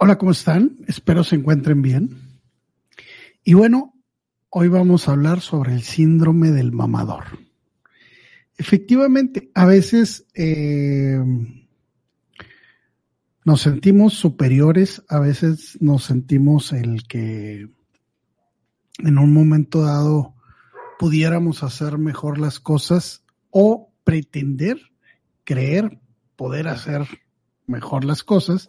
Hola, ¿cómo están? Espero se encuentren bien. Y bueno, hoy vamos a hablar sobre el síndrome del mamador. Efectivamente, a veces eh, nos sentimos superiores, a veces nos sentimos el que en un momento dado pudiéramos hacer mejor las cosas o pretender, creer, poder hacer mejor las cosas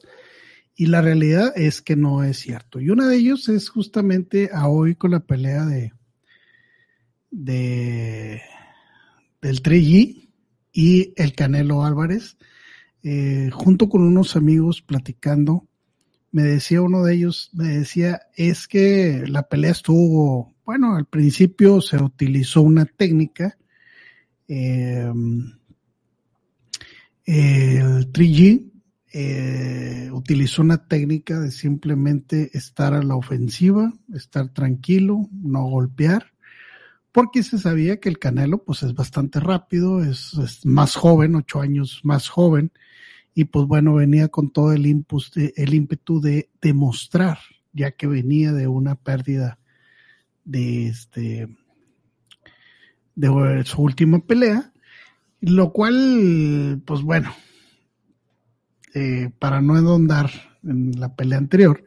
y la realidad es que no es cierto. Y uno de ellos es justamente a hoy con la pelea de, de del 3G y el Canelo Álvarez, eh, junto con unos amigos platicando, me decía uno de ellos, me decía, es que la pelea estuvo, bueno, al principio se utilizó una técnica, eh, el 3G, eh, utilizó una técnica de simplemente estar a la ofensiva, estar tranquilo, no golpear, porque se sabía que el Canelo pues es bastante rápido, es, más joven, ocho años más joven, y pues bueno, venía con todo el, impus el ímpetu de demostrar, ya que venía de una pérdida de este de su última pelea, lo cual, pues bueno, eh, para no endondar en la pelea anterior,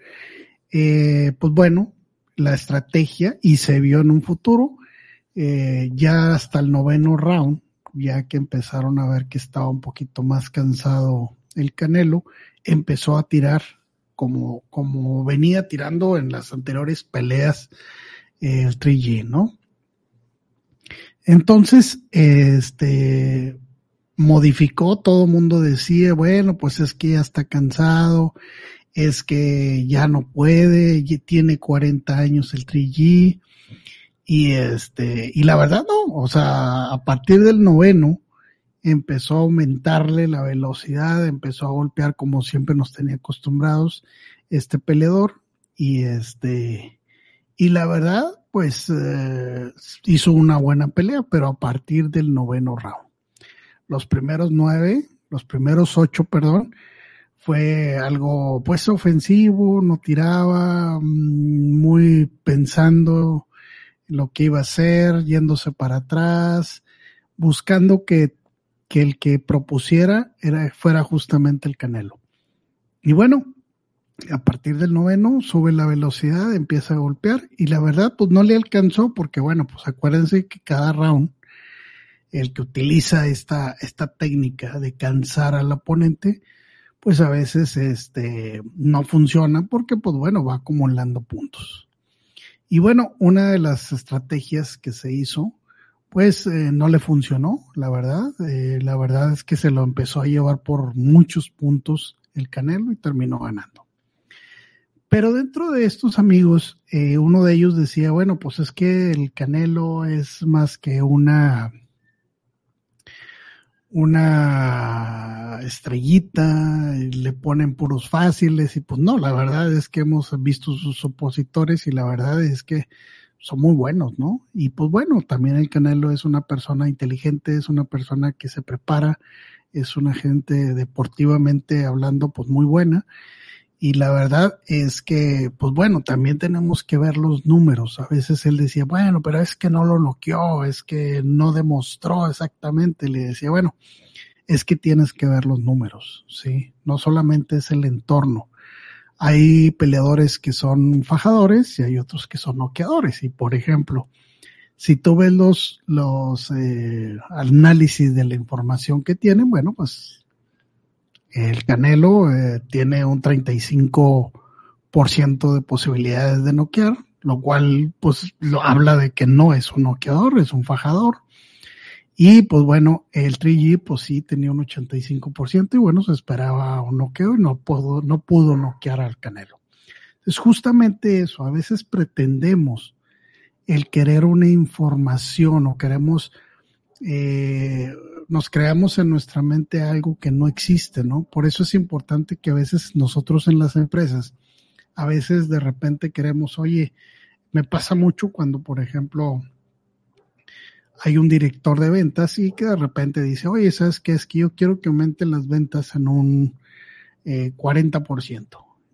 eh, pues bueno, la estrategia y se vio en un futuro, eh, ya hasta el noveno round, ya que empezaron a ver que estaba un poquito más cansado el Canelo, empezó a tirar como, como venía tirando en las anteriores peleas el 3G, ¿no? Entonces, este, modificó, todo el mundo decía, bueno, pues es que ya está cansado, es que ya no puede, tiene 40 años el 3G, y este, y la verdad no, o sea, a partir del noveno empezó a aumentarle la velocidad, empezó a golpear como siempre nos tenía acostumbrados este peleador, y este, y la verdad, pues eh, hizo una buena pelea, pero a partir del noveno round los primeros nueve, los primeros ocho, perdón, fue algo pues ofensivo, no tiraba, mm, muy pensando lo que iba a hacer, yéndose para atrás, buscando que, que el que propusiera era, fuera justamente el Canelo. Y bueno, a partir del noveno sube la velocidad, empieza a golpear y la verdad pues no le alcanzó porque bueno, pues acuérdense que cada round el que utiliza esta, esta técnica de cansar al oponente, pues a veces este, no funciona porque, pues bueno, va acumulando puntos. Y bueno, una de las estrategias que se hizo, pues eh, no le funcionó, la verdad. Eh, la verdad es que se lo empezó a llevar por muchos puntos el Canelo y terminó ganando. Pero dentro de estos amigos, eh, uno de ellos decía, bueno, pues es que el Canelo es más que una una estrellita, le ponen puros fáciles y pues no, la verdad es que hemos visto sus opositores y la verdad es que son muy buenos, ¿no? Y pues bueno, también el Canelo es una persona inteligente, es una persona que se prepara, es una gente deportivamente hablando pues muy buena y la verdad es que, pues bueno, también tenemos que ver los números. A veces él decía, bueno, pero es que no lo noqueó, es que no demostró exactamente. Le decía, bueno, es que tienes que ver los números, ¿sí? No solamente es el entorno. Hay peleadores que son fajadores y hay otros que son noqueadores. Y por ejemplo, si tú ves los, los eh, análisis de la información que tienen, bueno, pues el Canelo eh, tiene un 35% de posibilidades de noquear, lo cual pues lo habla de que no es un noqueador, es un fajador. Y pues bueno, el 3G pues sí tenía un 85% y bueno, se esperaba un noqueo y no pudo, no pudo noquear al Canelo. Es justamente eso, a veces pretendemos el querer una información o queremos eh, nos creamos en nuestra mente algo que no existe, ¿no? Por eso es importante que a veces nosotros en las empresas, a veces de repente queremos, oye, me pasa mucho cuando, por ejemplo, hay un director de ventas y que de repente dice, oye, ¿sabes qué? Es que yo quiero que aumenten las ventas en un eh, 40%.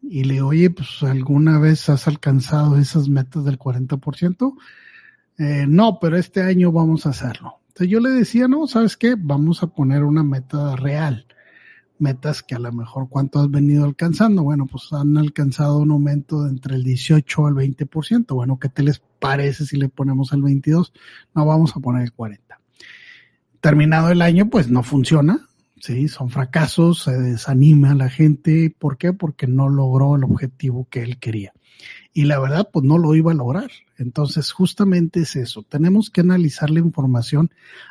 y le oye, pues alguna vez has alcanzado esas metas del 40%? Eh, no, pero este año vamos a hacerlo. Yo le decía, no, ¿sabes qué? Vamos a poner una meta real. Metas que a lo mejor cuánto has venido alcanzando. Bueno, pues han alcanzado un aumento de entre el 18 al 20%. Bueno, ¿qué te les parece si le ponemos el 22? No, vamos a poner el 40. Terminado el año, pues no funciona. Sí, son fracasos, se desanima la gente. ¿Por qué? Porque no logró el objetivo que él quería y la verdad pues no lo iba a lograr. Entonces justamente es eso, tenemos que analizar la información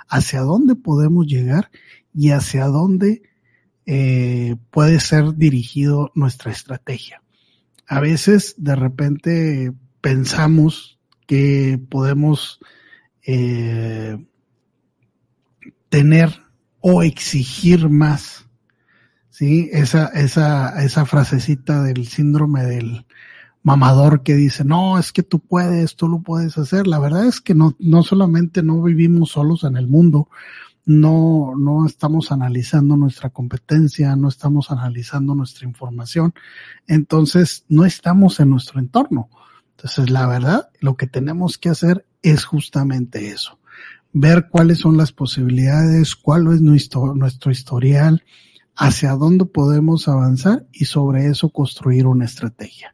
hacia dónde podemos llegar y hacia dónde eh, puede ser dirigido nuestra estrategia. A veces de repente pensamos que podemos eh, tener o exigir más. Sí, esa, esa, esa frasecita del síndrome del, mamador que dice, no, es que tú puedes, tú lo puedes hacer. La verdad es que no, no solamente no vivimos solos en el mundo, no, no estamos analizando nuestra competencia, no estamos analizando nuestra información, entonces no estamos en nuestro entorno. Entonces, la verdad, lo que tenemos que hacer es justamente eso, ver cuáles son las posibilidades, cuál es nuestro, historial, hacia dónde podemos avanzar y sobre eso construir una estrategia.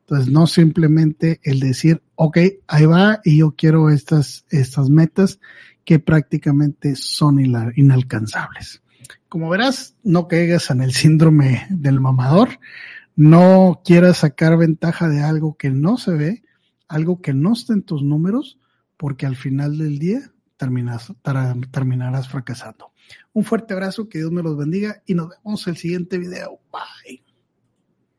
Entonces, no simplemente el decir, ok, ahí va y yo quiero estas, estas metas que prácticamente son inalcanzables. Como verás, no caigas en el síndrome del mamador, no quieras sacar ventaja de algo que no se ve, algo que no está en tus números, porque al final del día terminas, terminarás fracasando. Un fuerte abrazo, que Dios me los bendiga y nos vemos el siguiente video. Bye.